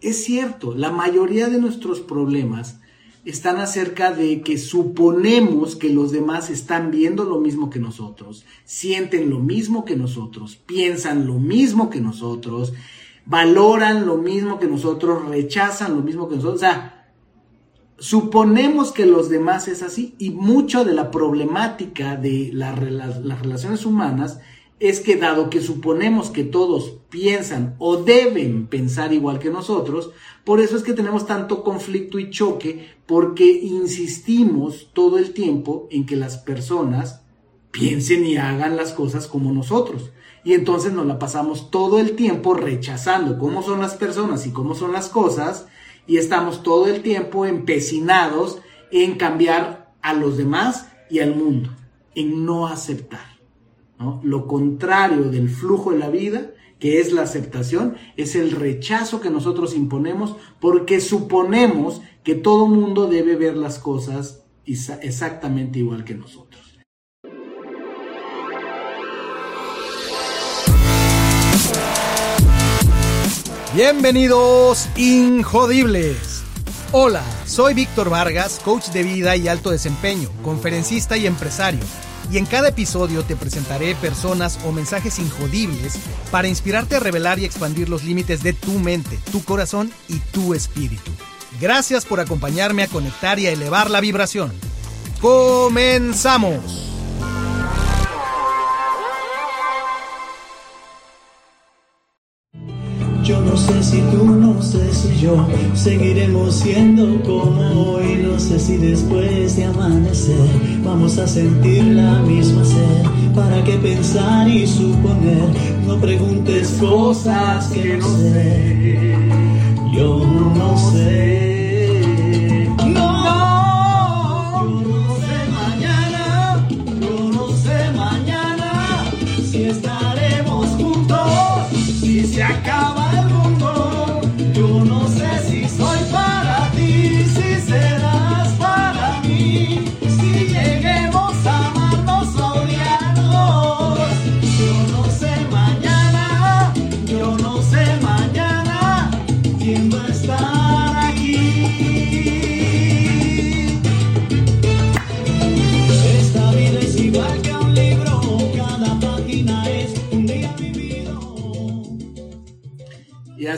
es cierto, la mayoría de nuestros problemas están acerca de que suponemos que los demás están viendo lo mismo que nosotros, sienten lo mismo que nosotros, piensan lo mismo que nosotros, valoran lo mismo que nosotros, rechazan lo mismo que nosotros. O sea, suponemos que los demás es así y mucho de la problemática de las relaciones humanas es que dado que suponemos que todos piensan o deben pensar igual que nosotros, por eso es que tenemos tanto conflicto y choque, porque insistimos todo el tiempo en que las personas piensen y hagan las cosas como nosotros. Y entonces nos la pasamos todo el tiempo rechazando cómo son las personas y cómo son las cosas, y estamos todo el tiempo empecinados en cambiar a los demás y al mundo, en no aceptar. Lo contrario del flujo de la vida, que es la aceptación, es el rechazo que nosotros imponemos porque suponemos que todo mundo debe ver las cosas exactamente igual que nosotros. Bienvenidos, Injodibles. Hola, soy Víctor Vargas, coach de vida y alto desempeño, conferencista y empresario y en cada episodio te presentaré personas o mensajes injodibles para inspirarte a revelar y expandir los límites de tu mente, tu corazón y tu espíritu. Gracias por acompañarme a conectar y a elevar la vibración. ¡Comenzamos! Yo no sé si tú, no sé si yo seguiremos siendo como hoy. Si después de amanecer vamos a sentir la misma sed. ¿Para qué pensar y suponer? No preguntes cosas que no sé. Yo no sé.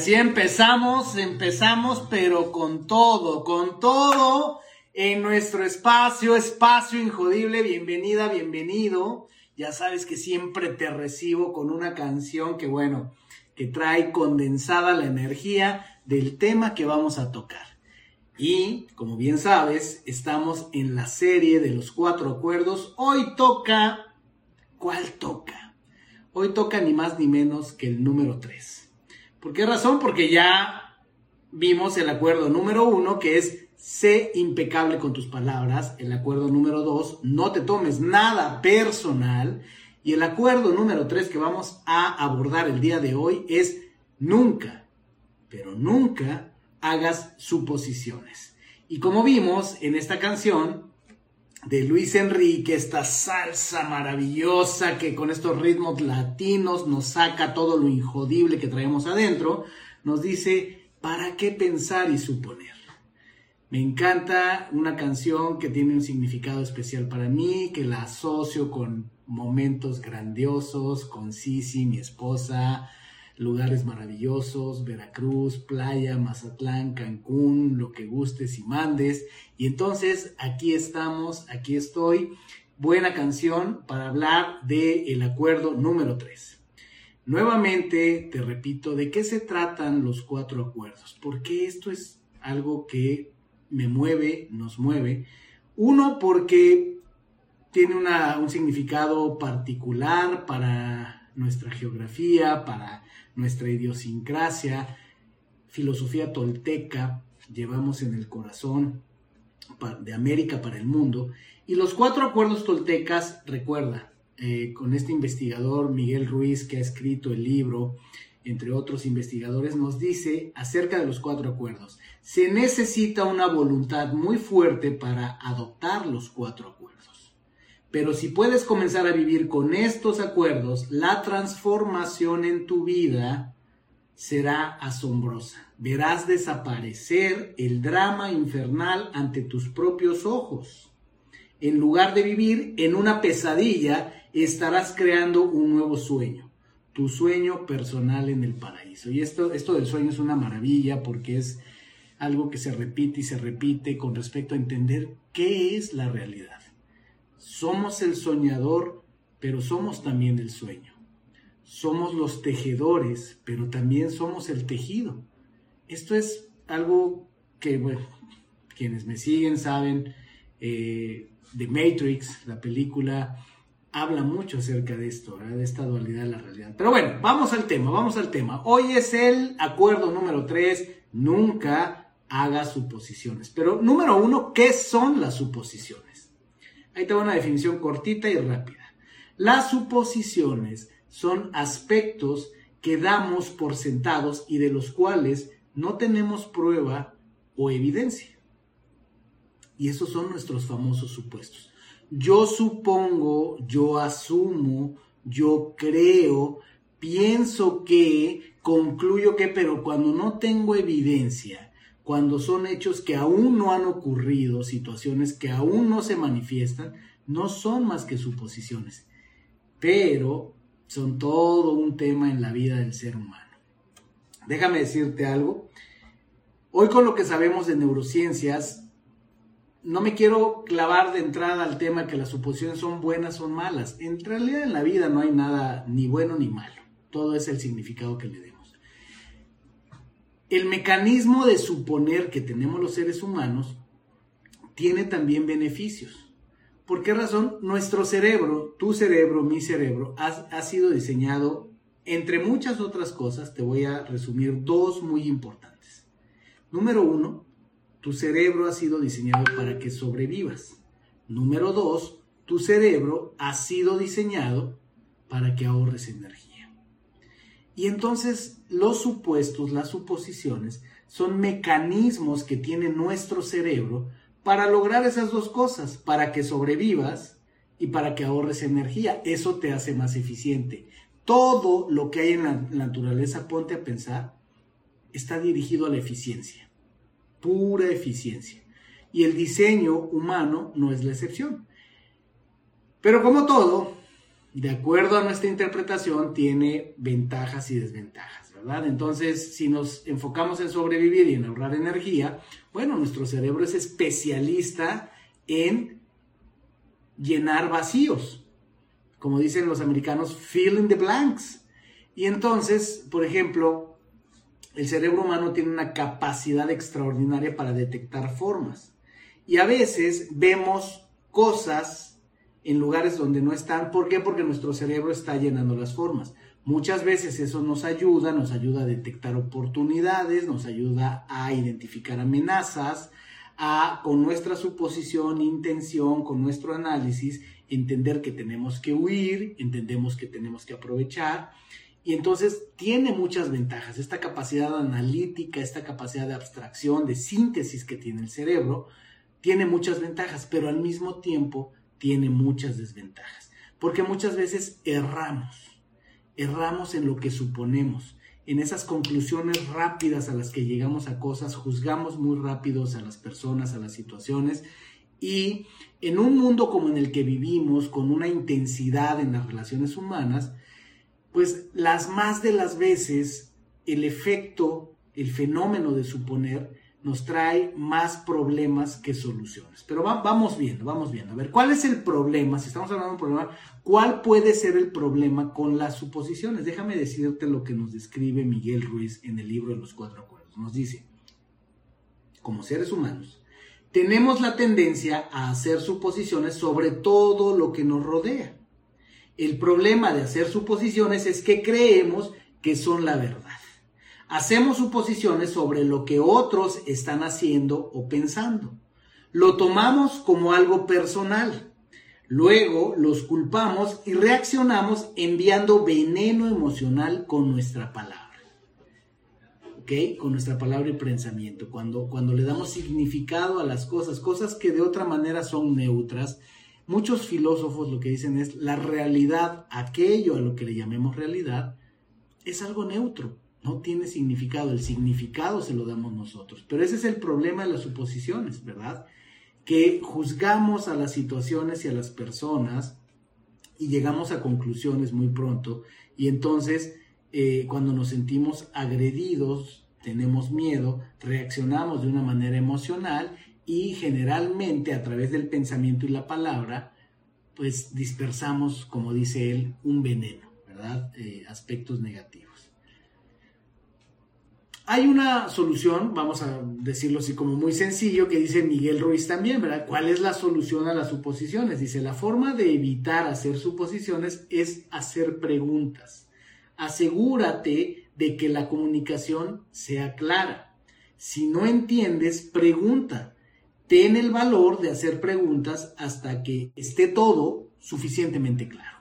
Así empezamos, empezamos, pero con todo, con todo en nuestro espacio, espacio injodible. Bienvenida, bienvenido. Ya sabes que siempre te recibo con una canción que, bueno, que trae condensada la energía del tema que vamos a tocar. Y, como bien sabes, estamos en la serie de los cuatro acuerdos. Hoy toca... ¿Cuál toca? Hoy toca ni más ni menos que el número tres. ¿Por qué razón? Porque ya vimos el acuerdo número uno, que es sé impecable con tus palabras. El acuerdo número dos, no te tomes nada personal. Y el acuerdo número tres que vamos a abordar el día de hoy es nunca, pero nunca hagas suposiciones. Y como vimos en esta canción, de Luis Enrique, esta salsa maravillosa que con estos ritmos latinos nos saca todo lo injodible que traemos adentro, nos dice, ¿para qué pensar y suponer? Me encanta una canción que tiene un significado especial para mí, que la asocio con momentos grandiosos, con Sisi, mi esposa, lugares maravillosos, Veracruz, playa, Mazatlán, Cancún, lo que gustes y mandes. Y entonces aquí estamos, aquí estoy. Buena canción para hablar del el acuerdo número 3. Nuevamente te repito, ¿de qué se tratan los cuatro acuerdos? Porque esto es algo que me mueve, nos mueve. Uno, porque tiene un significado particular para nuestra geografía, para nuestra idiosincrasia, filosofía tolteca, llevamos en el corazón de América para el mundo. Y los cuatro acuerdos toltecas, recuerda, eh, con este investigador Miguel Ruiz que ha escrito el libro, entre otros investigadores, nos dice acerca de los cuatro acuerdos. Se necesita una voluntad muy fuerte para adoptar los cuatro acuerdos. Pero si puedes comenzar a vivir con estos acuerdos, la transformación en tu vida será asombrosa. Verás desaparecer el drama infernal ante tus propios ojos. En lugar de vivir en una pesadilla, estarás creando un nuevo sueño, tu sueño personal en el paraíso. Y esto, esto del sueño es una maravilla porque es algo que se repite y se repite con respecto a entender qué es la realidad. Somos el soñador, pero somos también el sueño. Somos los tejedores, pero también somos el tejido. Esto es algo que, bueno, quienes me siguen saben, eh, de Matrix, la película, habla mucho acerca de esto, de esta dualidad de la realidad. Pero bueno, vamos al tema, vamos al tema. Hoy es el acuerdo número 3, nunca haga suposiciones. Pero número uno, ¿qué son las suposiciones? Ahí tengo una definición cortita y rápida. Las suposiciones son aspectos que damos por sentados y de los cuales no tenemos prueba o evidencia. Y esos son nuestros famosos supuestos. Yo supongo, yo asumo, yo creo, pienso que, concluyo que, pero cuando no tengo evidencia, cuando son hechos que aún no han ocurrido, situaciones que aún no se manifiestan, no son más que suposiciones, pero son todo un tema en la vida del ser humano. Déjame decirte algo. Hoy con lo que sabemos de neurociencias, no me quiero clavar de entrada al tema que las suposiciones son buenas o malas. En realidad en la vida no hay nada ni bueno ni malo. Todo es el significado que le demos. El mecanismo de suponer que tenemos los seres humanos tiene también beneficios. ¿Por qué razón? Nuestro cerebro, tu cerebro, mi cerebro, ha, sido diseñado, entre muchas otras cosas, te voy a resumir dos muy importantes. Número uno, tu cerebro ha sido diseñado para que sobrevivas. Número dos, tu cerebro ha sido diseñado para que ahorres energía. Y entonces los supuestos, las suposiciones, son mecanismos que tiene nuestro cerebro para lograr esas dos cosas, para que sobrevivas y para que ahorres energía. Eso te hace más eficiente. Todo lo que hay en la naturaleza, ponte a pensar, está dirigido a la eficiencia, pura eficiencia. Y el diseño humano no es la excepción. Pero como todo, de acuerdo a nuestra interpretación, tiene ventajas y desventajas, ¿verdad? Entonces, si nos enfocamos en sobrevivir y en ahorrar energía, bueno, nuestro cerebro es especialista en llenar vacíos, como dicen los americanos, fill in the blanks. Y entonces, por ejemplo, el cerebro humano tiene una capacidad extraordinaria para detectar formas. Y a veces vemos cosas en lugares donde no están. ¿Por qué? Porque nuestro cerebro está llenando las formas. Muchas veces eso nos ayuda, nos ayuda a detectar oportunidades, nos ayuda a identificar amenazas, a con nuestra suposición, intención, con nuestro análisis, entender que tenemos que huir, entendemos que tenemos que aprovechar. Y entonces tiene muchas ventajas. Esta capacidad analítica, esta capacidad de abstracción, de síntesis que tiene el cerebro, tiene muchas ventajas, pero al mismo tiempo tiene muchas desventajas, porque muchas veces erramos, erramos en lo que suponemos, en esas conclusiones rápidas a las que llegamos a cosas, juzgamos muy rápidos a las personas, a las situaciones, y en un mundo como en el que vivimos, con una intensidad en las relaciones humanas, pues las más de las veces el efecto, el fenómeno de suponer, nos trae más problemas que soluciones. Pero vamos viendo, vamos viendo. A ver, ¿cuál es el problema? Si estamos hablando de un problema, ¿cuál puede ser el problema con las suposiciones? Déjame decirte lo que nos describe Miguel Ruiz en el libro de los cuatro acuerdos. Nos dice, como seres humanos, tenemos la tendencia a hacer suposiciones sobre todo lo que nos rodea. El problema de hacer suposiciones es que creemos que son la verdad. Hacemos suposiciones sobre lo que otros están haciendo o pensando. Lo tomamos como algo personal. Luego los culpamos y reaccionamos enviando veneno emocional con nuestra palabra. ¿Ok? Con nuestra palabra y pensamiento. Cuando, cuando le damos significado a las cosas, cosas que de otra manera son neutras, muchos filósofos lo que dicen es la realidad, aquello a lo que le llamemos realidad, es algo neutro no tiene significado, el significado se lo damos nosotros. Pero ese es el problema de las suposiciones, ¿verdad? Que juzgamos a las situaciones y a las personas y llegamos a conclusiones muy pronto y entonces eh, cuando nos sentimos agredidos, tenemos miedo, reaccionamos de una manera emocional y generalmente a través del pensamiento y la palabra, pues dispersamos, como dice él, un veneno, ¿verdad? Eh, aspectos negativos. Hay una solución, vamos a decirlo así como muy sencillo, que dice Miguel Ruiz también, ¿verdad? ¿Cuál es la solución a las suposiciones? Dice, la forma de evitar hacer suposiciones es hacer preguntas. Asegúrate de que la comunicación sea clara. Si no entiendes, pregunta. Ten el valor de hacer preguntas hasta que esté todo suficientemente claro.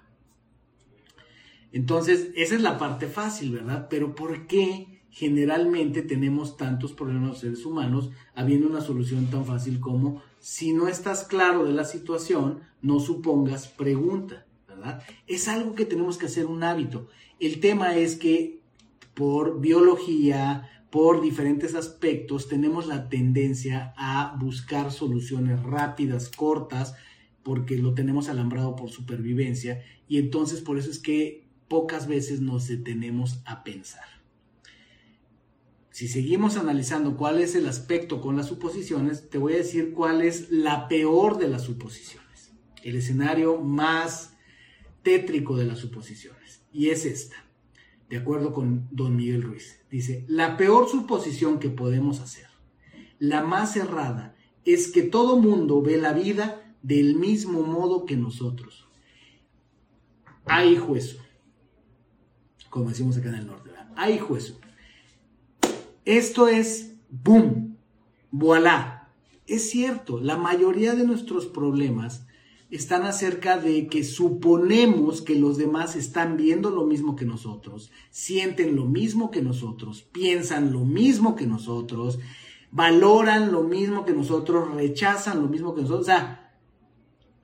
Entonces, esa es la parte fácil, ¿verdad? Pero ¿por qué generalmente tenemos tantos problemas los seres humanos habiendo una solución tan fácil como si no estás claro de la situación, no supongas pregunta, ¿verdad? Es algo que tenemos que hacer un hábito. El tema es que por biología, por diferentes aspectos, tenemos la tendencia a buscar soluciones rápidas, cortas, porque lo tenemos alambrado por supervivencia y entonces por eso es que pocas veces nos detenemos a pensar. Si seguimos analizando cuál es el aspecto con las suposiciones, te voy a decir cuál es la peor de las suposiciones, el escenario más tétrico de las suposiciones. Y es esta, de acuerdo con don Miguel Ruiz. Dice, la peor suposición que podemos hacer, la más errada, es que todo mundo ve la vida del mismo modo que nosotros. Hay juez, como decimos acá en el norte, hay juez. Esto es, boom, voilà. Es cierto, la mayoría de nuestros problemas están acerca de que suponemos que los demás están viendo lo mismo que nosotros, sienten lo mismo que nosotros, piensan lo mismo que nosotros, valoran lo mismo que nosotros, rechazan lo mismo que nosotros. O sea,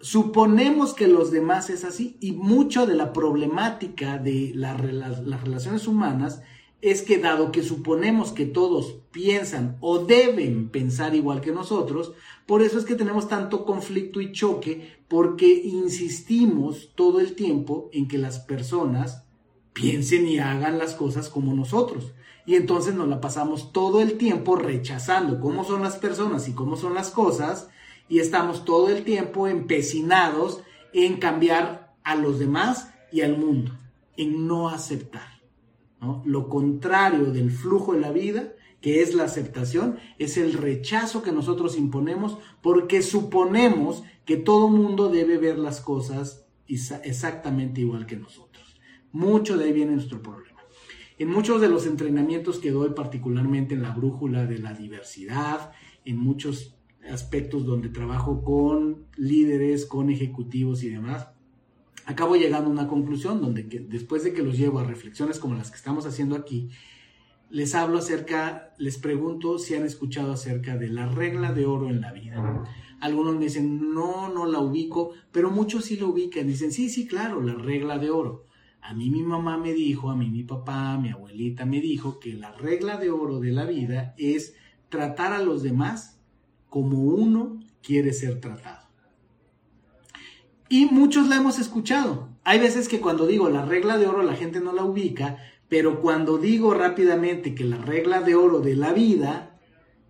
suponemos que los demás es así y mucho de la problemática de las relaciones humanas es que dado que suponemos que todos piensan o deben pensar igual que nosotros, por eso es que tenemos tanto conflicto y choque, porque insistimos todo el tiempo en que las personas piensen y hagan las cosas como nosotros. Y entonces nos la pasamos todo el tiempo rechazando cómo son las personas y cómo son las cosas, y estamos todo el tiempo empecinados en cambiar a los demás y al mundo, en no aceptar. Lo contrario del flujo de la vida, que es la aceptación, es el rechazo que nosotros imponemos porque suponemos que todo mundo debe ver las cosas exactamente igual que nosotros. Mucho de ahí viene nuestro problema. En muchos de los entrenamientos que doy, particularmente en la brújula de la diversidad, en muchos aspectos donde trabajo con líderes, con ejecutivos y demás, acabo llegando a una conclusión donde después de que los llevo a reflexiones como las que estamos haciendo aquí, les hablo acerca, les pregunto si han escuchado acerca de la regla de oro en la vida. Algunos me dicen, no, no la ubico, pero muchos sí la ubican. Dicen, sí, sí, claro, la regla de oro. A mí mi mamá me dijo, a mí mi papá, mi abuelita me dijo que la regla de oro de la vida es tratar a los demás como uno quiere ser tratado. Y muchos la hemos escuchado. Hay veces que cuando digo la regla de oro la gente no la ubica, pero cuando digo rápidamente que la regla de oro de la vida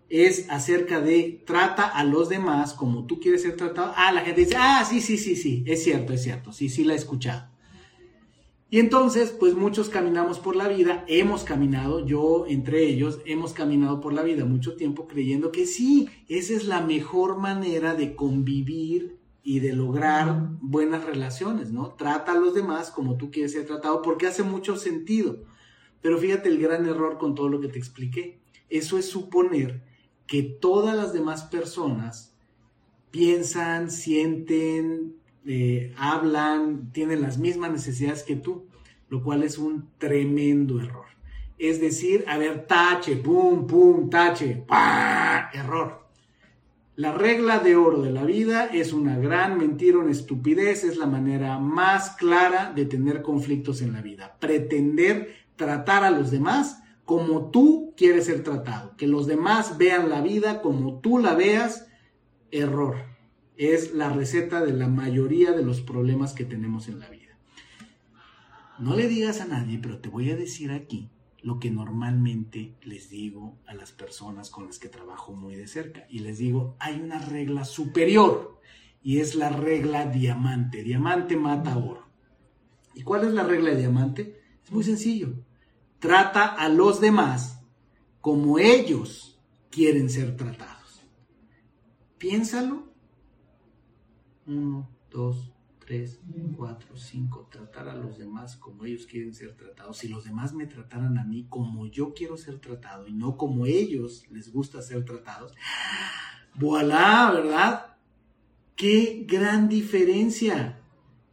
es acerca de trata a los demás como tú quieres ser tratado, ah, la gente dice, ah, sí, sí, sí, sí, es cierto, es cierto, sí, sí la he escuchado. Y entonces, pues muchos caminamos por la vida, hemos caminado, yo entre ellos, hemos caminado por la vida mucho tiempo creyendo que sí, esa es la mejor manera de convivir y de lograr buenas relaciones, ¿no? Trata a los demás como tú quieres ser tratado porque hace mucho sentido. Pero fíjate el gran error con todo lo que te expliqué. Eso es suponer que todas las demás personas piensan, sienten, eh, hablan, tienen las mismas necesidades que tú, lo cual es un tremendo error. Es decir, a ver, tache, pum, pum, tache, ¡pah! error. La regla de oro de la vida es una gran mentira, una estupidez, es la manera más clara de tener conflictos en la vida. Pretender tratar a los demás como tú quieres ser tratado. Que los demás vean la vida como tú la veas, error. Es la receta de la mayoría de los problemas que tenemos en la vida. No le digas a nadie, pero te voy a decir aquí lo que normalmente les digo a las personas con las que trabajo muy de cerca. Y les digo, hay una regla superior y es la regla diamante. Diamante mata oro. ¿Y cuál es la regla de diamante? Es muy sencillo. Trata a los demás como ellos quieren ser tratados. Piénsalo. Uno, dos, tres, cuatro, cinco. Tratar a los demás como ellos quieren ser tratados. Si los demás me trataran a mí como yo quiero ser tratado y no como ellos les gusta ser tratados, voilà, ¿verdad? Qué gran diferencia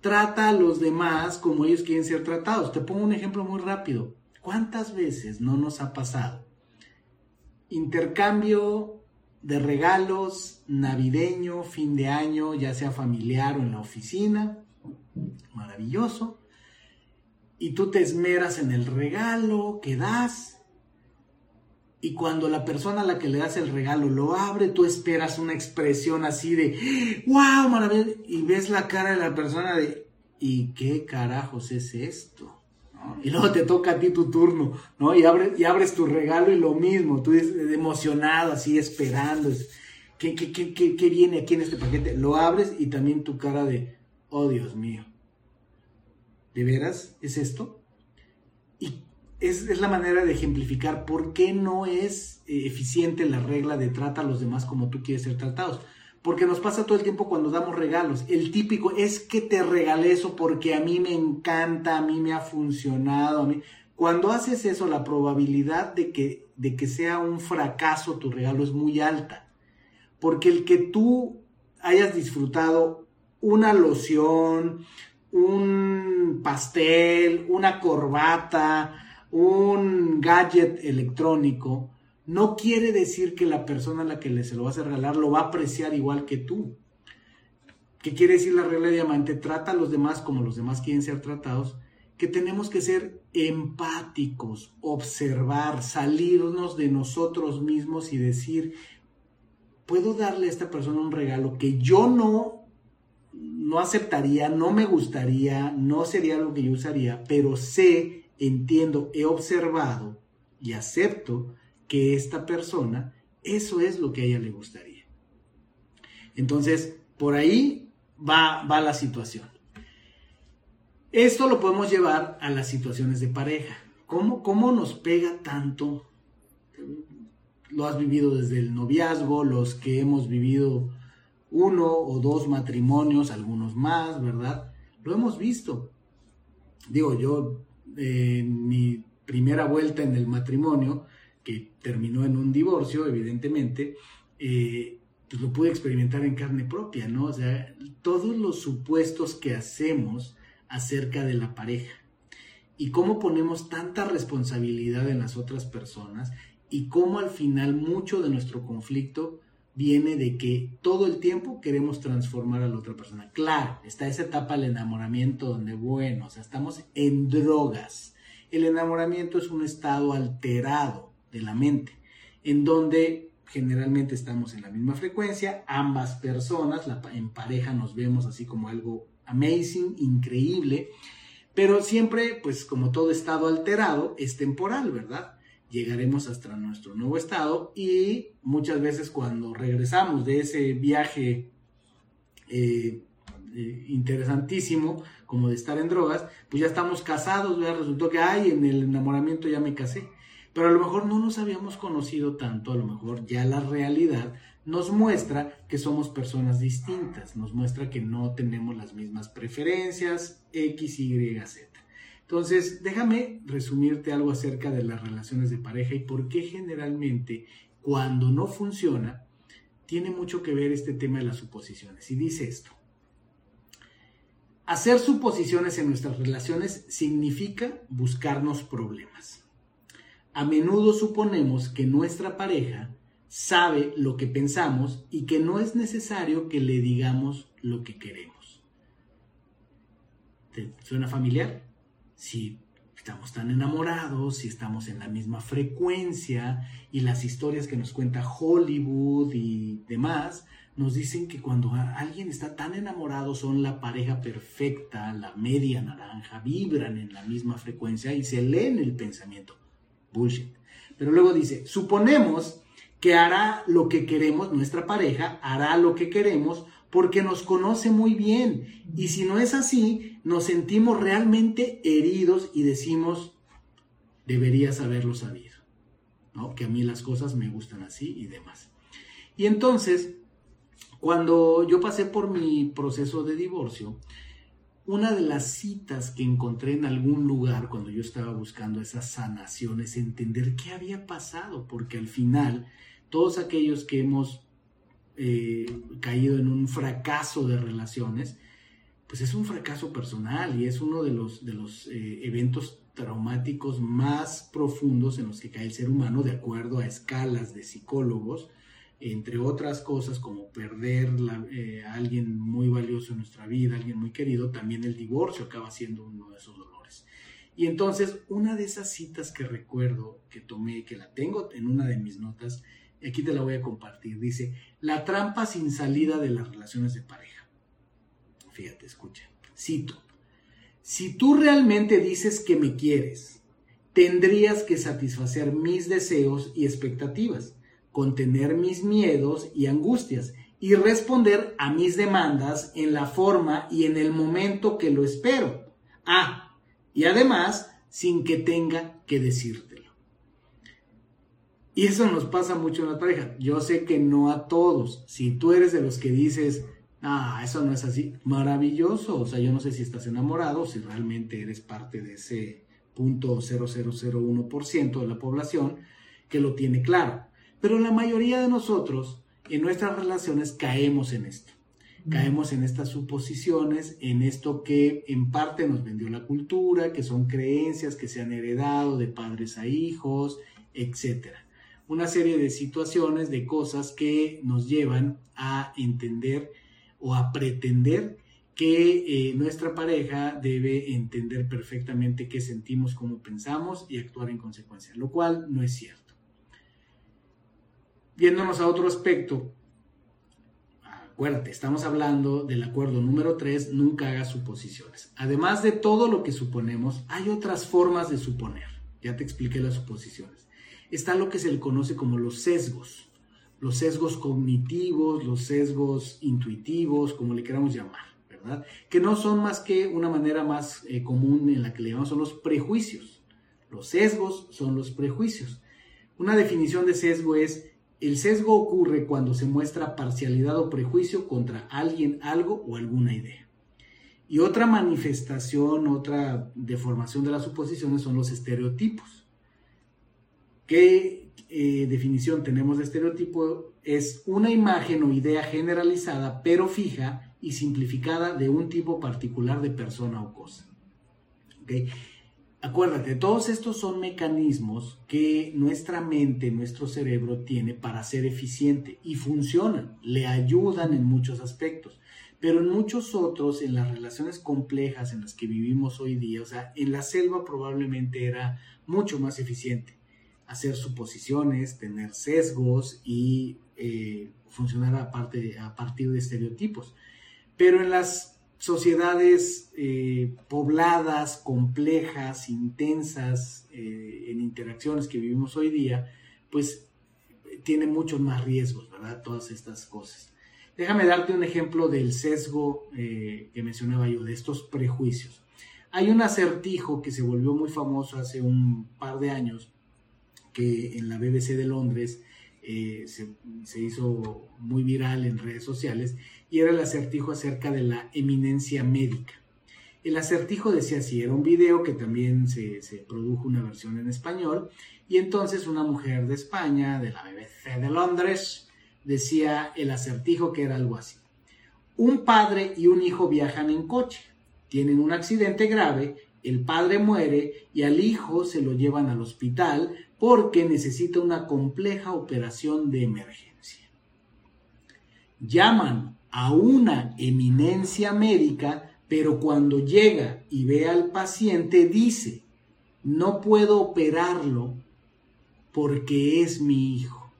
trata a los demás como ellos quieren ser tratados. Te pongo un ejemplo muy rápido. ¿Cuántas veces no nos ha pasado? Intercambio de regalos navideño, fin de año, ya sea familiar o en la oficina. Maravilloso. Y tú te esmeras en el regalo que das. Y cuando la persona a la que le das el regalo lo abre, tú esperas una expresión así de, wow, maravilloso. Y ves la cara de la persona de, ¿y qué carajos es esto? Y luego te toca a ti tu turno, ¿no? Y abres, y abres tu regalo y lo mismo, tú emocionado, así esperando. ¿Qué, qué, qué, ¿Qué viene aquí en este paquete? Lo abres y también tu cara de, oh Dios mío. ¿De veras es esto? Y es, la manera de ejemplificar por qué no es eh, eficiente la regla de trata a los demás como tú quieres ser tratados. Porque nos pasa todo el tiempo cuando damos regalos. El típico es que te regalé eso porque a mí me encanta, a mí me ha funcionado. A mí... Cuando haces eso, la probabilidad de que, de que sea un fracaso tu regalo es muy alta. Porque el que tú hayas disfrutado una loción, un pastel, una corbata, un gadget electrónico, no quiere decir que la persona a la que le se lo vas a regalar lo va a apreciar igual que tú. ¿Qué quiere decir la regla de diamante? Trata a los demás como los demás quieren ser tratados, que tenemos que ser empáticos, observar, salirnos de nosotros mismos y decir, puedo darle a esta persona un regalo que yo no no aceptaría, no me gustaría, no sería lo que yo usaría, pero sé entiendo, he observado y acepto que esta persona, eso es lo que a ella le gustaría. Entonces, por ahí va, va la situación. Esto lo podemos llevar a las situaciones de pareja. ¿Cómo, ¿Cómo nos pega tanto? Lo has vivido desde el noviazgo, los que hemos vivido uno o dos matrimonios, algunos más, ¿verdad? Lo hemos visto. Digo, yo en mi primera vuelta en el matrimonio, que terminó en un divorcio, evidentemente, eh, pues lo pude experimentar en carne propia, ¿no? O sea, todos los supuestos que hacemos acerca de la pareja y cómo ponemos tanta responsabilidad en las otras personas y cómo al final mucho de nuestro conflicto viene de que todo el tiempo queremos transformar a la otra persona. Claro, está esa etapa del enamoramiento donde, bueno, o sea, estamos en drogas. El enamoramiento es un estado alterado de la mente, en donde generalmente estamos en la misma frecuencia, ambas personas, en pareja nos vemos así como algo amazing, increíble, pero siempre, pues como todo estado alterado, es temporal, ¿verdad? llegaremos hasta nuestro nuevo estado y muchas veces cuando regresamos de ese viaje eh, eh, interesantísimo como de estar en drogas, pues ya estamos casados, resultó que, ay, en el enamoramiento ya me casé, pero a lo mejor no nos habíamos conocido tanto, a lo mejor ya la realidad nos muestra que somos personas distintas, nos muestra que no tenemos las mismas preferencias, X, Y, Z. Entonces, déjame resumirte algo acerca de las relaciones de pareja y por qué generalmente cuando no funciona, tiene mucho que ver este tema de las suposiciones. Y dice esto. Hacer suposiciones en nuestras relaciones significa buscarnos problemas. A menudo suponemos que nuestra pareja sabe lo que pensamos y que no es necesario que le digamos lo que queremos. ¿Te suena familiar? Si estamos tan enamorados, si estamos en la misma frecuencia y las historias que nos cuenta Hollywood y demás nos dicen que cuando alguien está tan enamorado son la pareja perfecta, la media naranja, vibran en la misma frecuencia y se leen el pensamiento. Bullshit. Pero luego dice, suponemos que hará lo que queremos, nuestra pareja hará lo que queremos porque nos conoce muy bien. Y si no es así, nos sentimos realmente heridos y decimos, deberías haberlo sabido. ¿no? Que a mí las cosas me gustan así y demás. Y entonces, cuando yo pasé por mi proceso de divorcio, una de las citas que encontré en algún lugar cuando yo estaba buscando esa sanación es entender qué había pasado, porque al final todos aquellos que hemos eh, caído en un fracaso de relaciones, pues es un fracaso personal y es uno de los, de los eh, eventos traumáticos más profundos en los que cae el ser humano de acuerdo a escalas de psicólogos entre otras cosas como perder eh, a alguien muy valioso en nuestra vida, alguien muy querido, también el divorcio acaba siendo uno de esos dolores. Y entonces, una de esas citas que recuerdo, que tomé, que la tengo en una de mis notas, aquí te la voy a compartir, dice, la trampa sin salida de las relaciones de pareja. Fíjate, escucha, cito, si tú realmente dices que me quieres, tendrías que satisfacer mis deseos y expectativas contener mis miedos y angustias y responder a mis demandas en la forma y en el momento que lo espero. Ah, y además sin que tenga que decírtelo. Y eso nos pasa mucho en la pareja. Yo sé que no a todos. Si tú eres de los que dices, ah, eso no es así, maravilloso. O sea, yo no sé si estás enamorado, si realmente eres parte de ese punto 0001% de la población que lo tiene claro. Pero la mayoría de nosotros en nuestras relaciones caemos en esto. Caemos en estas suposiciones, en esto que en parte nos vendió la cultura, que son creencias que se han heredado de padres a hijos, etc. Una serie de situaciones, de cosas que nos llevan a entender o a pretender que eh, nuestra pareja debe entender perfectamente qué sentimos, cómo pensamos y actuar en consecuencia, lo cual no es cierto. Viéndonos a otro aspecto, acuérdate, estamos hablando del acuerdo número 3, nunca hagas suposiciones. Además de todo lo que suponemos, hay otras formas de suponer. Ya te expliqué las suposiciones. Está lo que se le conoce como los sesgos. Los sesgos cognitivos, los sesgos intuitivos, como le queramos llamar, ¿verdad? Que no son más que una manera más eh, común en la que le llamamos son los prejuicios. Los sesgos son los prejuicios. Una definición de sesgo es el sesgo ocurre cuando se muestra parcialidad o prejuicio contra alguien, algo o alguna idea. Y otra manifestación, otra deformación de las suposiciones son los estereotipos. ¿Qué eh, definición tenemos de estereotipo? Es una imagen o idea generalizada pero fija y simplificada de un tipo particular de persona o cosa. ¿Okay? Acuérdate, todos estos son mecanismos que nuestra mente, nuestro cerebro tiene para ser eficiente y funcionan, le ayudan en muchos aspectos, pero en muchos otros, en las relaciones complejas en las que vivimos hoy día, o sea, en la selva probablemente era mucho más eficiente hacer suposiciones, tener sesgos y eh, funcionar a partir de estereotipos. Pero en las sociedades eh, pobladas, complejas, intensas eh, en interacciones que vivimos hoy día, pues tiene muchos más riesgos, ¿verdad? Todas estas cosas. Déjame darte un ejemplo del sesgo eh, que mencionaba yo, de estos prejuicios. Hay un acertijo que se volvió muy famoso hace un par de años, que en la BBC de Londres se, se, hizo muy viral en redes sociales y era el acertijo acerca de la eminencia médica. El acertijo decía así, era un video que también se, produjo una versión en español y entonces una mujer de España, de la BBC de Londres, decía el acertijo que era algo así. Un padre y un hijo viajan en coche, tienen un accidente grave, el padre muere y al hijo se lo llevan al hospital porque necesita una compleja operación de emergencia. Llaman a una eminencia médica, pero cuando llega y ve al paciente dice, no puedo operarlo porque es mi hijo.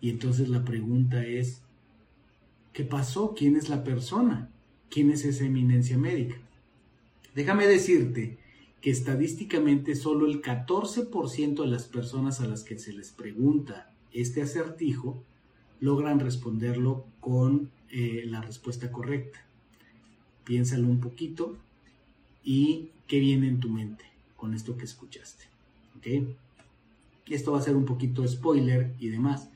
Y entonces la pregunta es, ¿qué pasó? ¿Quién es la persona? ¿Quién es esa eminencia médica? Déjame decirte que estadísticamente solo el 14% de las personas a las que se les pregunta este acertijo logran responderlo con eh, la respuesta correcta. Piénsalo un poquito y qué viene en tu mente con esto que escuchaste. ¿ok? Esto va a ser un poquito spoiler y demás.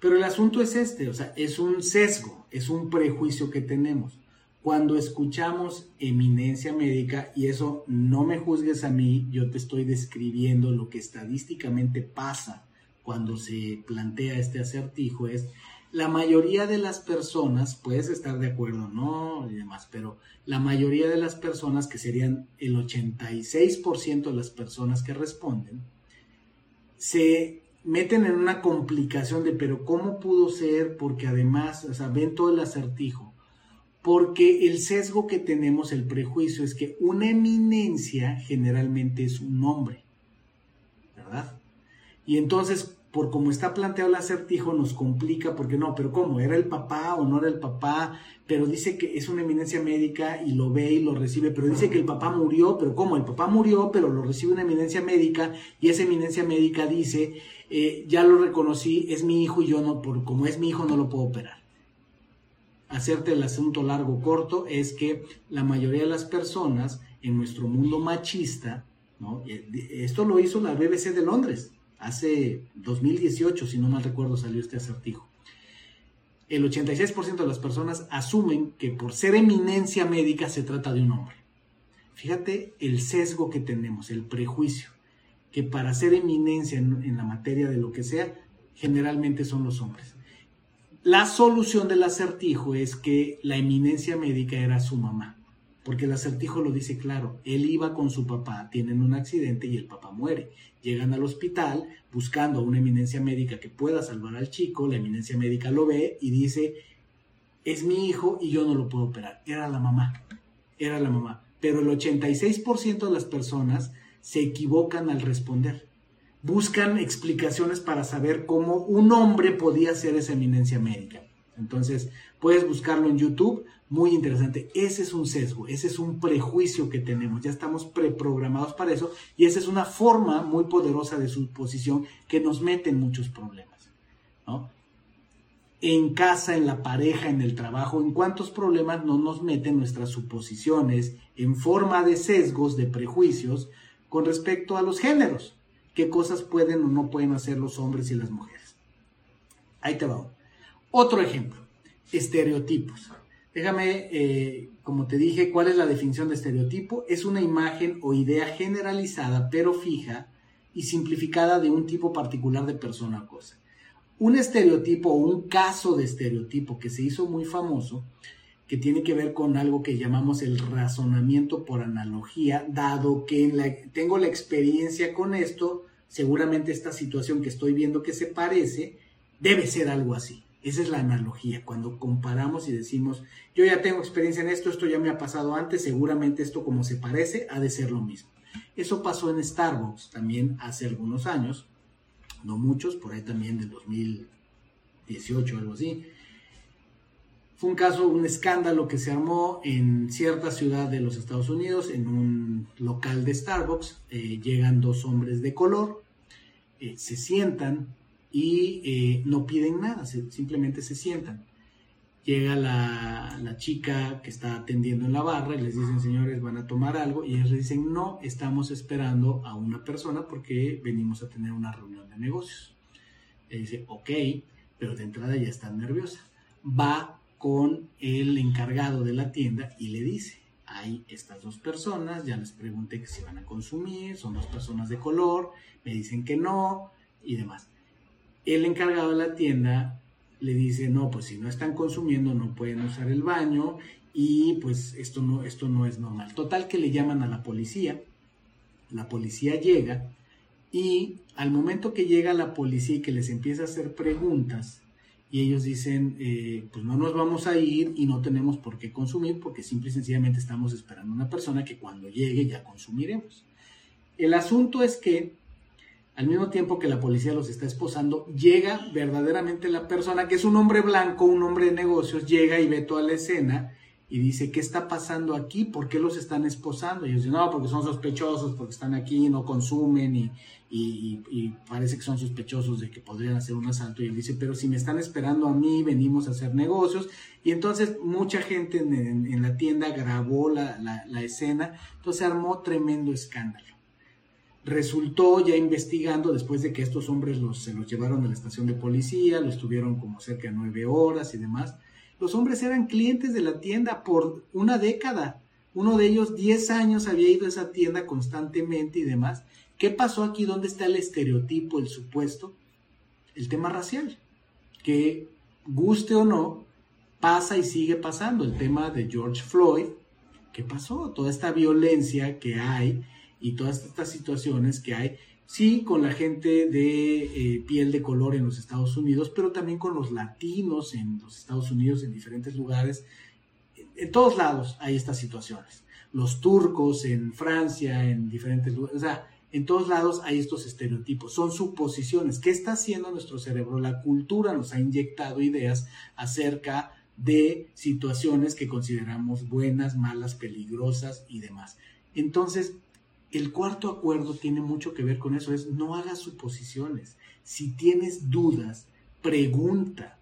Pero el asunto es este, o sea, es un sesgo, es un prejuicio que tenemos. Cuando escuchamos eminencia médica, y eso no me juzgues a mí, yo te estoy describiendo lo que estadísticamente pasa cuando se plantea este acertijo, es la mayoría de las personas, puedes estar de acuerdo, no y demás, pero la mayoría de las personas, que serían el 86% de las personas que responden, se meten en una complicación de, pero ¿cómo pudo ser? Porque además, o sea, ven todo el acertijo porque el sesgo que tenemos, el prejuicio, es que una eminencia generalmente es un hombre, ¿verdad? Y entonces, por como está planteado el acertijo, nos complica, porque no, pero ¿cómo? ¿Era el papá o no era el papá? Pero dice que es una eminencia médica y lo ve y lo recibe, pero dice que el papá murió, pero ¿cómo? El papá murió, pero lo recibe una eminencia médica y esa eminencia médica dice, eh, ya lo reconocí, es mi hijo y yo no, por como es mi hijo no lo puedo operar hacerte el asunto largo corto es que la mayoría de las personas en nuestro mundo machista, ¿no? esto lo hizo la BBC de Londres, hace 2018, si no mal recuerdo, salió este acertijo. El 86% de las personas asumen que por ser eminencia médica se trata de un hombre. Fíjate el sesgo que tenemos, el prejuicio, que para ser eminencia en la materia de lo que sea, generalmente son los hombres. La solución del acertijo es que la eminencia médica era su mamá, porque el acertijo lo dice claro, él iba con su papá, tienen un accidente y el papá muere. Llegan al hospital buscando a una eminencia médica que pueda salvar al chico, la eminencia médica lo ve y dice, es mi hijo y yo no lo puedo operar. Era la mamá, era la mamá. Pero el 86% de las personas se equivocan al responder buscan explicaciones para saber cómo un hombre podía ser esa eminencia médica. Entonces, puedes buscarlo en YouTube, muy interesante. Ese es un sesgo, ese es un prejuicio que tenemos, ya estamos preprogramados para eso y esa es una forma muy poderosa de suposición que nos mete en muchos problemas. En casa, en la pareja, en el trabajo, en cuántos problemas no nos meten nuestras suposiciones en forma de sesgos, de prejuicios con respecto a los géneros qué cosas pueden o no pueden hacer los hombres y las mujeres. Ahí te va. Otro ejemplo, estereotipos. Déjame, eh, como te dije, ¿cuál es la definición de estereotipo? Es una imagen o idea generalizada, pero fija y simplificada de un tipo particular de persona o cosa. Un estereotipo o un caso de estereotipo que se hizo muy famoso que tiene que ver con algo que llamamos el razonamiento por analogía, dado que tengo la experiencia con esto, seguramente esta situación que estoy viendo que se parece, debe ser algo así. Esa es la analogía, cuando comparamos y decimos, yo ya tengo experiencia en esto, esto ya me ha pasado antes, seguramente esto como se parece, ha de ser lo mismo. Eso pasó en Starbucks también hace algunos años, no muchos, por ahí también del 2018 o algo así, fue un caso, un escándalo que se armó en cierta ciudad de los Estados Unidos, en un local de Starbucks. Eh, llegan dos hombres de color, eh, se sientan y eh, no piden nada, simplemente se sientan. Llega la, la, chica que está atendiendo en la barra y les dicen, señores, van a tomar algo. Y ellos le dicen, no, estamos esperando a una persona porque venimos a tener una reunión de negocios. Y dice, ok, pero de entrada ya está nerviosa. Va con el encargado de la tienda y le dice, hay estas dos personas, ya les pregunté que si van a consumir, son dos personas de color, me dicen que no y demás. El encargado de la tienda le dice, no, pues si no están consumiendo no pueden usar el baño y pues esto no, esto no es normal. Total que le llaman a la policía, la policía llega y al momento que llega la policía y que les empieza a hacer preguntas, y ellos dicen, eh, pues no nos vamos a ir y no tenemos por qué consumir porque simple y sencillamente estamos esperando una persona que cuando llegue ya consumiremos. El asunto es que al mismo tiempo que la policía los está esposando, llega verdaderamente la persona, que es un hombre blanco, un hombre de negocios, llega y ve toda la escena y dice, ¿qué está pasando aquí? ¿Por qué los están esposando? Y ellos dicen, no, porque son sospechosos, porque están aquí, no consumen y, parece que son sospechosos de que podrían hacer un asalto. Y él dice, pero si me están esperando a mí, venimos a hacer negocios. Y entonces mucha gente en, la tienda grabó la, la escena, entonces armó tremendo escándalo. Resultó ya investigando, después de que estos hombres los, se los llevaron a la estación de policía, lo estuvieron como cerca de nueve horas y demás, los hombres eran clientes de la tienda por una década. Uno de ellos, 10 años, había ido a esa tienda constantemente y demás. ¿Qué pasó aquí? ¿Dónde está el estereotipo, el supuesto? El tema racial. Que guste o no, pasa y sigue pasando. El tema de George Floyd. ¿Qué pasó? Toda esta violencia que hay y todas estas situaciones que hay sí con la gente de eh, piel de color en los Estados Unidos, pero también con los latinos en los Estados Unidos, en diferentes lugares. En, todos lados hay estas situaciones. Los turcos en Francia, en diferentes lugares. O sea, en todos lados hay estos estereotipos. Son suposiciones. ¿Qué está haciendo nuestro cerebro? La cultura nos ha inyectado ideas acerca de situaciones que consideramos buenas, malas, peligrosas y demás. Entonces, el cuarto acuerdo tiene mucho que ver con eso, es no hagas suposiciones. Si tienes dudas, pregunta,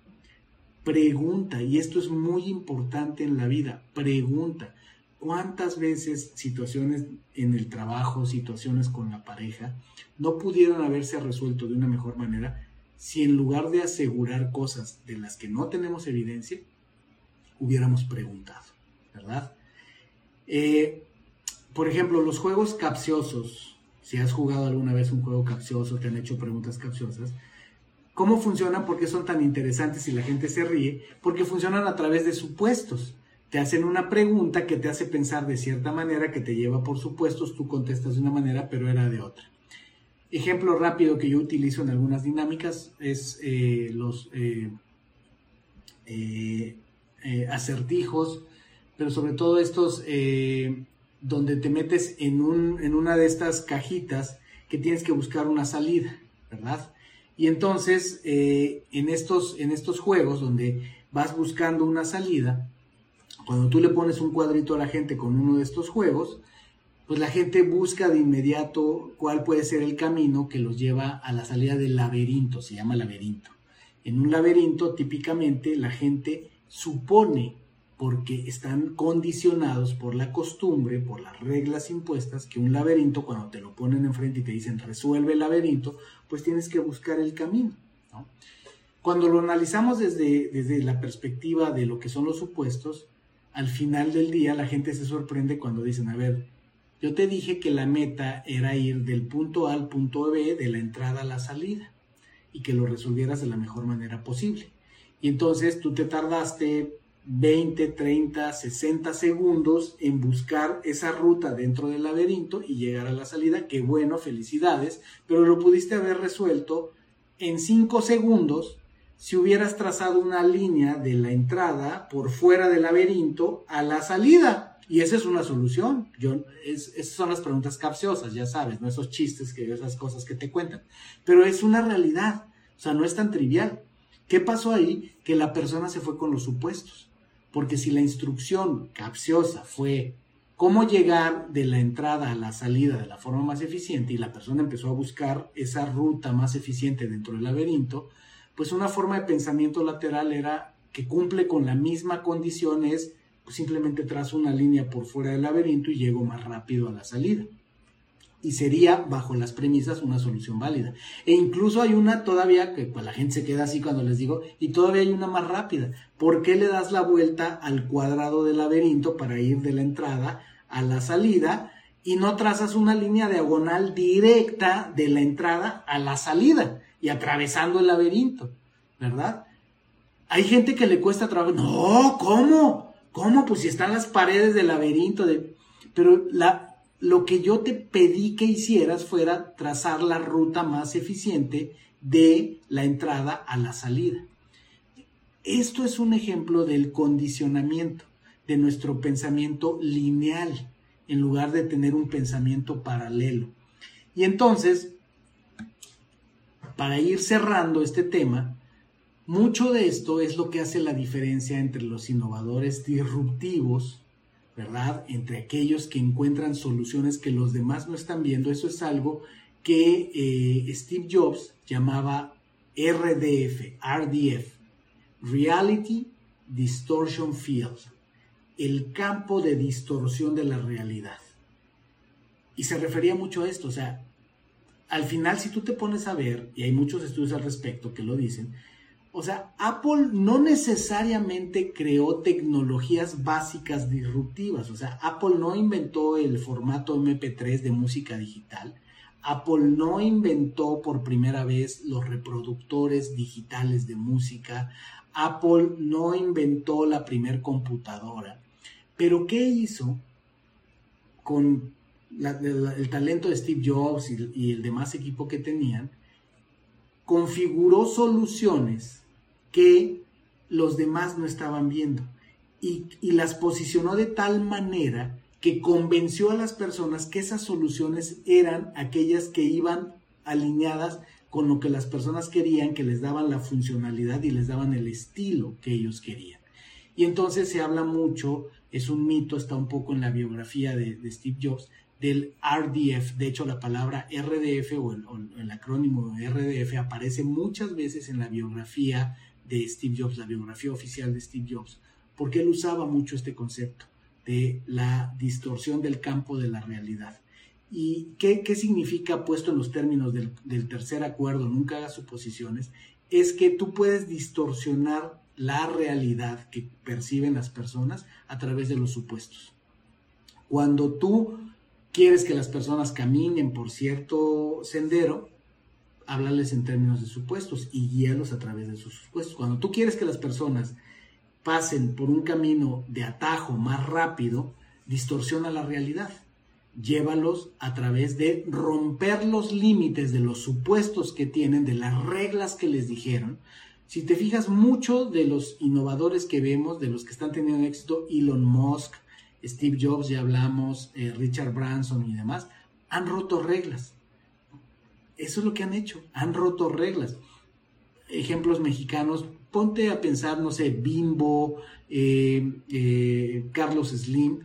pregunta, y esto es muy importante en la vida, pregunta. ¿Cuántas veces situaciones en el trabajo, situaciones con la pareja, no pudieron haberse resuelto de una mejor manera si en lugar de asegurar cosas de las que no tenemos evidencia, hubiéramos preguntado, ¿verdad? Eh, por ejemplo, los juegos capciosos, si has jugado alguna vez un juego capcioso, te han hecho preguntas capciosas, ¿cómo funcionan? ¿Por qué son tan interesantes y la gente se ríe? Porque funcionan a través de supuestos. Te hacen una pregunta que te hace pensar de cierta manera, que te lleva por supuestos, tú contestas de una manera, pero era de otra. Ejemplo rápido que yo utilizo en algunas dinámicas es eh, los eh, eh, acertijos, pero sobre todo estos donde te metes en, un, en una de estas cajitas que tienes que buscar una salida, ¿verdad? Y entonces, eh, en, estos, en estos juegos donde vas buscando una salida, cuando tú le pones un cuadrito a la gente con uno de estos juegos, pues la gente busca de inmediato cuál puede ser el camino que los lleva a la salida del laberinto, se llama laberinto. En un laberinto, típicamente, la gente supone porque están condicionados por la costumbre, por las reglas impuestas, que un laberinto, cuando te lo ponen enfrente y te dicen resuelve el laberinto, pues tienes que buscar el camino. Cuando lo analizamos desde, desde la perspectiva de lo que son los supuestos, al final del día la gente se sorprende cuando dicen, a ver, yo te dije que la meta era ir del punto A al punto B, de la entrada a la salida, y que lo resolvieras de la mejor manera posible. Y entonces tú te tardaste 20, 30, 60 segundos en buscar esa ruta dentro del laberinto y llegar a la salida. Qué bueno, felicidades, pero lo pudiste haber resuelto en 5 segundos si hubieras trazado una línea de la entrada por fuera del laberinto a la salida. Y esa es una solución. Yo, esas son las preguntas capciosas, ya sabes, no esos chistes, que esas cosas que te cuentan. Pero es una realidad, o sea, no es tan trivial. ¿Qué pasó ahí? Que la persona se fue con los supuestos. Porque si la instrucción capciosa fue cómo llegar de la entrada a la salida de la forma más eficiente y la persona empezó a buscar esa ruta más eficiente dentro del laberinto, pues una forma de pensamiento lateral era que cumple con la misma condición es pues simplemente trazo una línea por fuera del laberinto y llego más rápido a la salida y sería bajo las premisas una solución válida. E incluso hay una todavía que pues, la gente se queda así cuando les digo, y todavía hay una más rápida. ¿Por qué le das la vuelta al cuadrado del laberinto para ir de la entrada a la salida y no trazas una línea diagonal directa de la entrada a la salida y atravesando el laberinto? ¿Verdad? Hay gente que le cuesta trabajo. No, ¿cómo? ¿Cómo? Pues si están las paredes del laberinto. De... Pero la, lo que yo te pedí que hicieras fuera trazar la ruta más eficiente de la entrada a la salida. Esto es un ejemplo del condicionamiento de nuestro pensamiento lineal en lugar de tener un pensamiento paralelo. Y entonces, para ir cerrando este tema, mucho de esto es lo que hace la diferencia entre los innovadores disruptivos, Entre aquellos que encuentran soluciones que los demás no están viendo. Eso es algo que eh, Steve Jobs llamaba RDF, RDF, Reality Distortion Field, el campo de distorsión de la realidad. Y se refería mucho a esto, o sea, al final si tú te pones a ver, y hay muchos estudios al respecto que lo dicen, o sea, Apple no necesariamente creó tecnologías básicas disruptivas, o sea, Apple no inventó el formato MP3 de música digital, Apple no inventó por primera vez los reproductores digitales de música, Apple no inventó la primer computadora, pero ¿qué hizo con el, talento de Steve Jobs y, el demás equipo que tenían? Configuró soluciones que los demás no estaban viendo y, y las posicionó de tal manera que convenció a las personas que esas soluciones eran aquellas que iban alineadas con lo que las personas querían, que les daban la funcionalidad y les daban el estilo que ellos querían. Y entonces se habla mucho, es un mito, está un poco en la biografía de, Steve Jobs, del RDF. De hecho, la palabra RDF o el, o el, acrónimo RDF aparece muchas veces en la biografía de Steve Jobs, la biografía oficial de Steve Jobs, porque él usaba mucho este concepto de la distorsión del campo de la realidad. ¿Y qué, significa, puesto en los términos del, tercer acuerdo, nunca hagas suposiciones? Es que tú puedes distorsionar la realidad que perciben las personas a través de los supuestos. Cuando tú quieres que las personas caminen por cierto sendero, háblales en términos de supuestos y guíalos a través de sus supuestos. Cuando tú quieres que las personas pasen por un camino de atajo más rápido, distorsiona la realidad llévalos a través de romper los límites de los supuestos que tienen, de las reglas que les dijeron. Si te fijas, mucho de los innovadores que vemos, de los que están teniendo éxito, Elon Musk, Steve Jobs, ya hablamos, eh, Richard Branson y demás, han roto reglas. Eso es lo que han hecho, han roto reglas. Ejemplos mexicanos, ponte a pensar, no sé, Bimbo, eh, eh, Carlos Slim,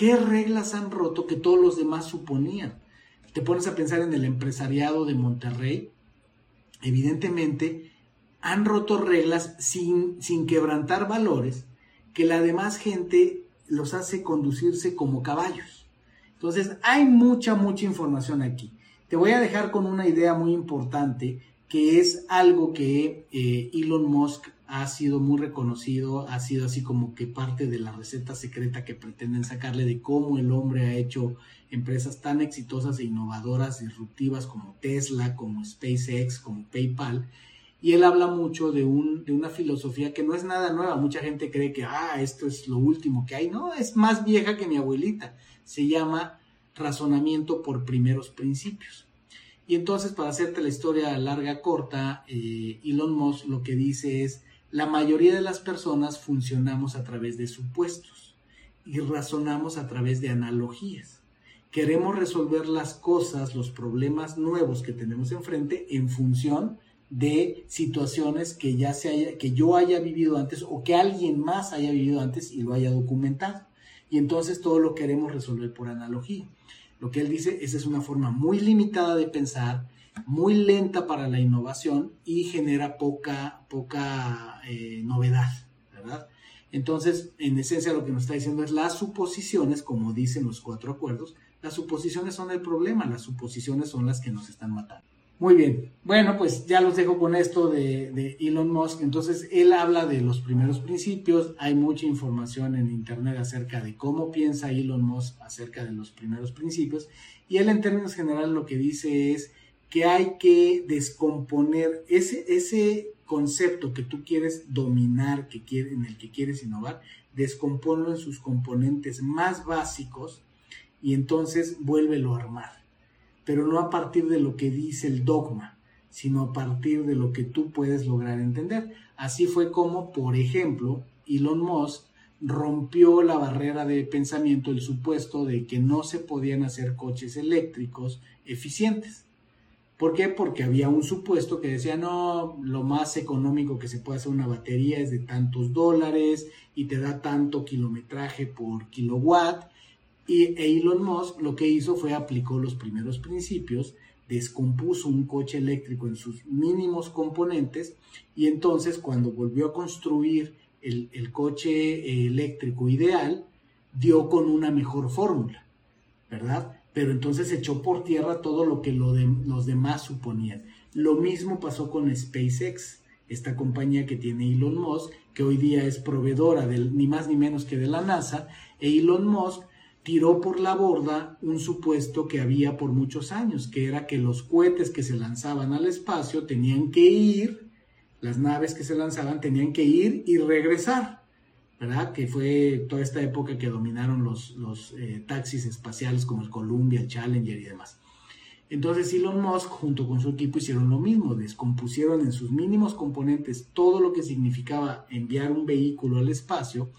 ¿Qué reglas han roto que todos los demás suponían? Te pones a pensar en el empresariado de Monterrey. Evidentemente, han roto reglas sin, sin quebrantar valores que la demás gente los hace conducirse como caballos. Entonces, hay mucha, mucha información aquí. Te voy a dejar con una idea muy importante que es algo que eh, Elon Musk ha sido muy reconocido, ha sido así como que parte de la receta secreta que pretenden sacarle de cómo el hombre ha hecho empresas tan exitosas e innovadoras, disruptivas como Tesla, como SpaceX, como PayPal. Y él habla mucho de, un, de una filosofía que no es nada nueva. Mucha gente cree que, ah, esto es lo último que hay. No, es más vieja que mi abuelita. Se llama razonamiento por primeros principios. Y entonces, para hacerte la historia larga, corta, eh, Elon Musk lo que dice es, la mayoría de las personas funcionamos a través de supuestos y razonamos a través de analogías. Queremos resolver las cosas, los problemas nuevos que tenemos enfrente en función de situaciones que ya se haya, que yo haya vivido antes o que alguien más haya vivido antes y lo haya documentado. Y entonces todo lo queremos resolver por analogía. Lo que él dice, esa es una forma muy limitada de pensar, muy lenta para la innovación y genera poca, poca eh, novedad, ¿verdad? Entonces, en esencia lo que nos está diciendo es las suposiciones, como dicen los cuatro acuerdos, las suposiciones son el problema, las suposiciones son las que nos están matando. Muy bien, bueno, pues ya los dejo con esto de, Elon Musk. Entonces, él habla de los primeros principios, hay mucha información en Internet acerca de cómo piensa Elon Musk acerca de los primeros principios, y él en términos generales lo que dice es que hay que descomponer ese, ese concepto que tú quieres dominar, que quiere, en el que quieres innovar, descomponlo en sus componentes más básicos y entonces vuélvelo a armar. Pero no a partir de lo que dice el dogma, sino a partir de lo que tú puedes lograr entender. Así fue como, por ejemplo, Elon Musk rompió la barrera de pensamiento, el supuesto de que no se podían hacer coches eléctricos eficientes. ¿Por qué? Porque había un supuesto que decía, no, lo más económico que se puede hacer una batería es de tantos dólares y te da tanto kilometraje por kilowatt. Y Elon Musk lo que hizo fue aplicó los primeros principios, descompuso un coche eléctrico en sus mínimos componentes y entonces cuando volvió a construir el, coche eléctrico ideal, dio con una mejor fórmula, ¿verdad? pero entonces echó por tierra todo lo que los demás suponían. Lo mismo pasó con SpaceX, esta compañía que tiene Elon Musk, que hoy día es proveedora del, ni más ni menos que de la NASA, e Elon Musk tiró por la borda un supuesto que había por muchos años, que era que los cohetes que se lanzaban al espacio tenían que ir, las naves que se lanzaban tenían que ir y regresar. ¿verdad? Que fue toda esta época que dominaron los, eh, taxis espaciales como el Columbia, el Challenger y demás. Entonces Elon Musk junto con su equipo hicieron lo mismo, descompusieron en sus mínimos componentes todo lo que significaba enviar un vehículo al espacio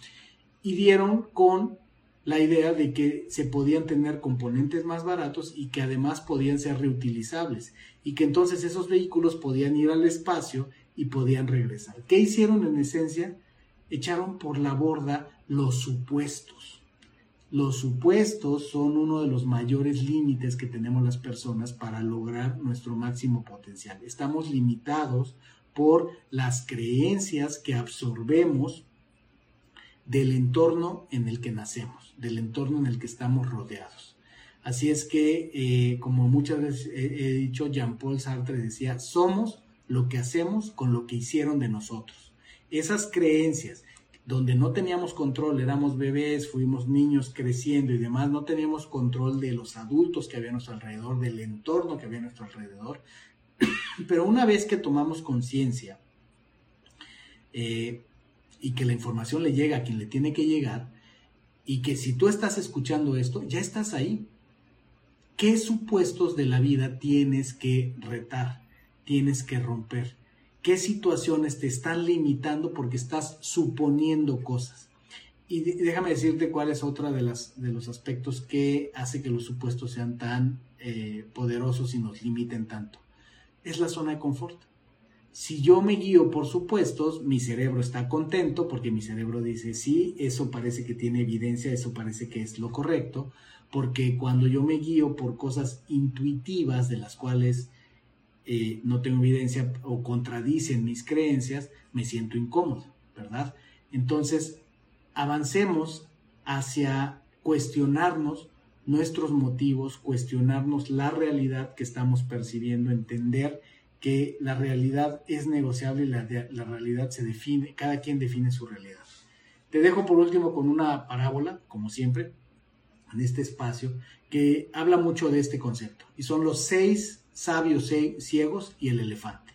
y dieron con la idea de que se podían tener componentes más baratos y que además podían ser reutilizables y que entonces esos vehículos podían ir al espacio y podían regresar. ¿Qué hicieron en esencia? echaron por la borda los supuestos. Los supuestos son uno de los mayores límites que tenemos las personas para lograr nuestro máximo potencial. Estamos limitados por las creencias que absorbemos del entorno en el que nacemos, del entorno en el que estamos rodeados. Así es que, eh, como muchas veces he dicho, Jean-Paul Sartre decía, somos lo que hacemos con lo que hicieron de nosotros esas creencias donde no teníamos control, éramos bebés, fuimos niños creciendo y demás, no teníamos control de los adultos que había a nuestro alrededor, del entorno que había a nuestro alrededor. Pero una vez que tomamos conciencia eh, y que la información le llega a quien le tiene que llegar, y que si tú estás escuchando esto, ya estás ahí. ¿Qué supuestos de la vida tienes que retar? Tienes que romper qué situaciones te están limitando porque estás suponiendo cosas. Y déjame decirte cuál es otra de, las, de los aspectos que hace que los supuestos sean tan eh, poderosos y nos limiten tanto. Es la zona de confort. Si yo me guío por supuestos, mi cerebro está contento porque mi cerebro dice, sí, eso parece que tiene evidencia, eso parece que es lo correcto, porque cuando yo me guío por cosas intuitivas de las cuales eh, no tengo evidencia o contradicen mis creencias, me siento incómodo, ¿verdad? Entonces, avancemos hacia cuestionarnos nuestros motivos, cuestionarnos la realidad que estamos percibiendo, entender que la realidad es negociable y la, la realidad se define, cada quien define su realidad. Te dejo por último con una parábola, como siempre, en este espacio, que habla mucho de este concepto. Y son los seis sabios ciegos y el elefante.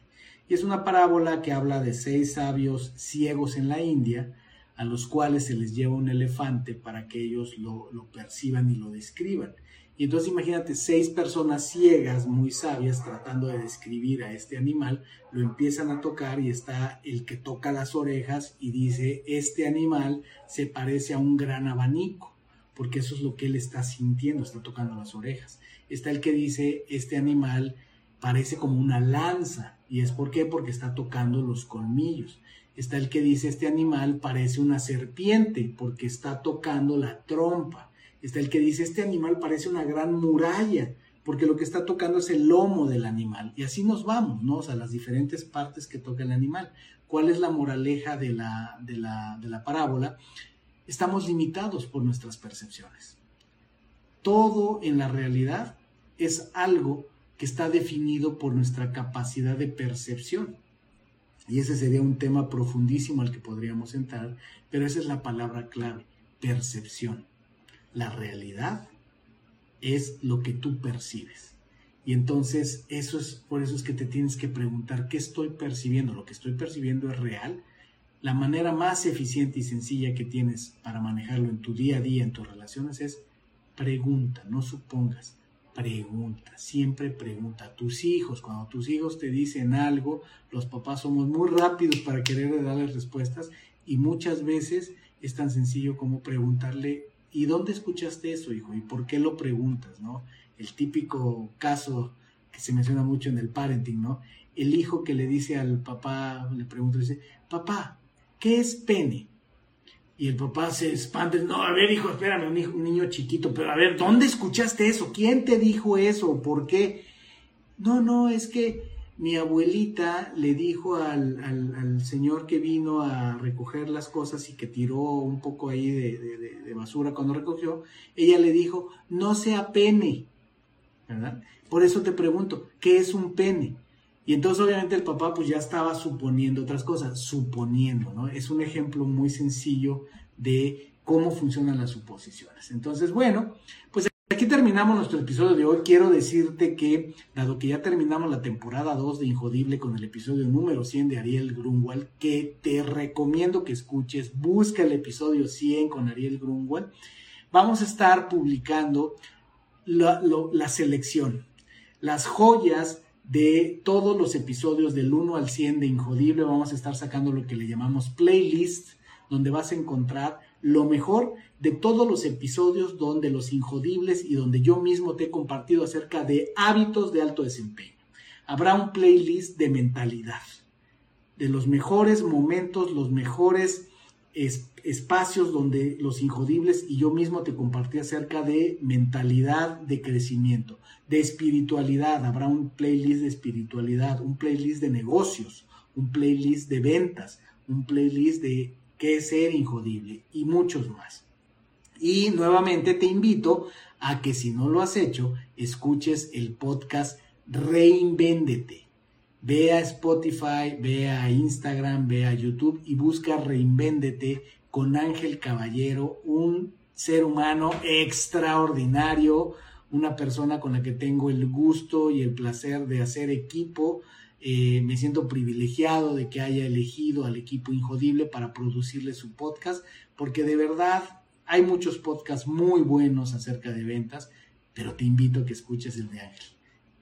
Y es una parábola que habla de seis sabios ciegos en la India, a los cuales se les lleva un elefante para que ellos lo, perciban y lo describan. Y entonces imagínate seis personas ciegas, muy sabias, tratando de describir a este animal, lo empiezan a tocar y está el que toca las orejas y dice, este animal se parece a un gran abanico, porque eso es lo que él está sintiendo, está tocando las orejas. Está el que dice, este animal parece como una lanza. ¿Y es por qué? Porque está tocando los colmillos. Está el que dice, este animal parece una serpiente porque está tocando la trompa. Está el que dice, este animal parece una gran muralla porque lo que está tocando es el lomo del animal. Y así nos vamos, ¿no? O sea, las diferentes partes que toca el animal. ¿Cuál es la moraleja de la, de la, de la parábola? Estamos limitados por nuestras percepciones todo en la realidad es algo que está definido por nuestra capacidad de percepción. Y ese sería un tema profundísimo al que podríamos entrar, pero esa es la palabra clave, percepción. La realidad es lo que tú percibes. Y entonces eso es por eso es que te tienes que preguntar qué estoy percibiendo, lo que estoy percibiendo es real. La manera más eficiente y sencilla que tienes para manejarlo en tu día a día, en tus relaciones es Pregunta, no supongas. Pregunta, siempre pregunta. A tus hijos, cuando tus hijos te dicen algo, los papás somos muy rápidos para querer darles respuestas y muchas veces es tan sencillo como preguntarle, ¿y dónde escuchaste eso, hijo? ¿Y por qué lo preguntas, no? El típico caso que se menciona mucho en el parenting, ¿no? El hijo que le dice al papá, le pregunta, dice, papá, ¿qué es pene? Y el papá se espanta, no, a ver, hijo, espérame, un, un niño chiquito, pero a ver, ¿dónde escuchaste eso? ¿Quién te dijo eso? ¿Por qué? No, no, es que mi abuelita le dijo al, al, señor que vino a recoger las cosas y que tiró un poco ahí de, de, basura cuando recogió, ella le dijo, no sea pene, ¿verdad? Por eso te pregunto, ¿qué es un pene? Y entonces obviamente el papá pues ya estaba suponiendo otras cosas, suponiendo, ¿no? Es un ejemplo muy sencillo de cómo funcionan las suposiciones. Entonces, bueno, pues aquí terminamos nuestro episodio de hoy. Quiero decirte que, dado que ya terminamos la temporada 2 de Injodible con el episodio número 100 de Ariel Grunwald, que te recomiendo que escuches, busca el episodio 100 con Ariel Grunwald, vamos a estar publicando la, selección, las joyas de todos los episodios del 1 al 100 de Injodible. Vamos a estar sacando lo que le llamamos playlist, donde vas a encontrar lo mejor de todos los episodios donde los injodibles y donde yo mismo te he compartido acerca de hábitos de alto desempeño. Habrá un playlist de mentalidad, de los mejores momentos, los mejores espacios donde los injodibles y yo mismo te compartí acerca de mentalidad de crecimiento, de espiritualidad. Habrá un playlist de espiritualidad, un playlist de negocios, un playlist de ventas, un playlist de qué es ser injodible y muchos más. Y nuevamente te invito a que si no lo has hecho, escuches el podcast Reinvéndete. Ve a Spotify, ve a Instagram, ve a YouTube y busca Reinvéndete con Ángel Caballero, un ser humano extraordinario, una persona con la que tengo el gusto y el placer de hacer equipo. Eh, me siento privilegiado de que haya elegido al equipo Injodible para producirle su podcast, porque de verdad hay muchos podcasts muy buenos acerca de ventas, pero te invito a que escuches el de Ángel.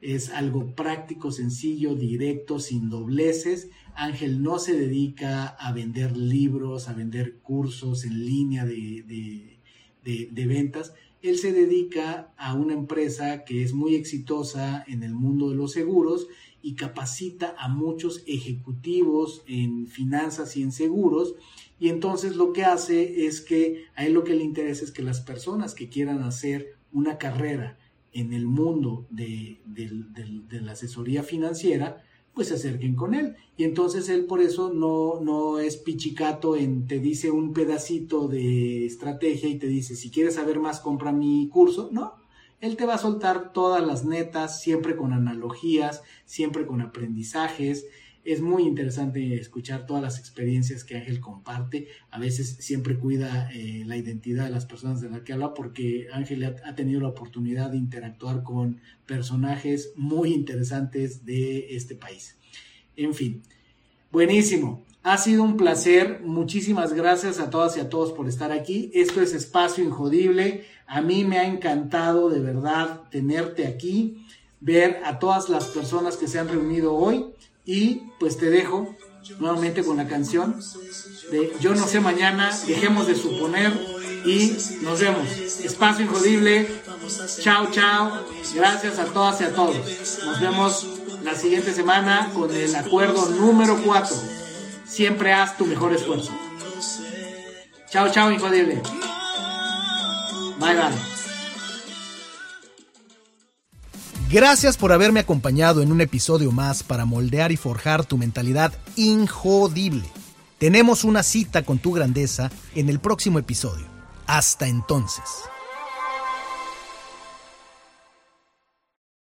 Es algo práctico, sencillo, directo, sin dobleces. Ángel no se dedica a vender libros, a vender cursos en línea de, de ventas. Él se dedica a una empresa que es muy exitosa en el mundo de los seguros y capacita a muchos ejecutivos en finanzas y en seguros y entonces lo que hace es que a él lo que le interesa es que las personas que quieran hacer una carrera en el mundo de, la asesoría financiera, pues se acerquen con él. Y entonces él por eso no, no es pichicato en te dice un pedacito de estrategia y te dice, si quieres saber más, compra mi curso. No, él te va a soltar todas las netas, siempre con analogías, siempre con aprendizajes, es muy interesante escuchar todas las experiencias que Ángel comparte. A veces siempre cuida eh, la identidad de las personas de las que habla porque Ángel ha, tenido la oportunidad de interactuar con personajes muy interesantes de este país. En fin, buenísimo. Ha sido un placer. Muchísimas gracias a todas y a todos por estar aquí. Esto es Espacio Injodible. A mí me ha encantado de verdad tenerte aquí, ver a todas las personas que se han reunido hoy y pues te dejo nuevamente con la canción de Yo no sé mañana, dejemos de suponer y nos vemos. Espacio Injodible, chao, chao. Gracias a todas y a todos. Nos vemos la siguiente semana con el acuerdo número 4. Siempre haz tu mejor esfuerzo. Chao, chao, Injodible. Bye, bye. Gracias por haberme acompañado en un episodio más para moldear y forjar tu mentalidad injodible. Tenemos una cita con tu grandeza en el próximo episodio. Hasta entonces.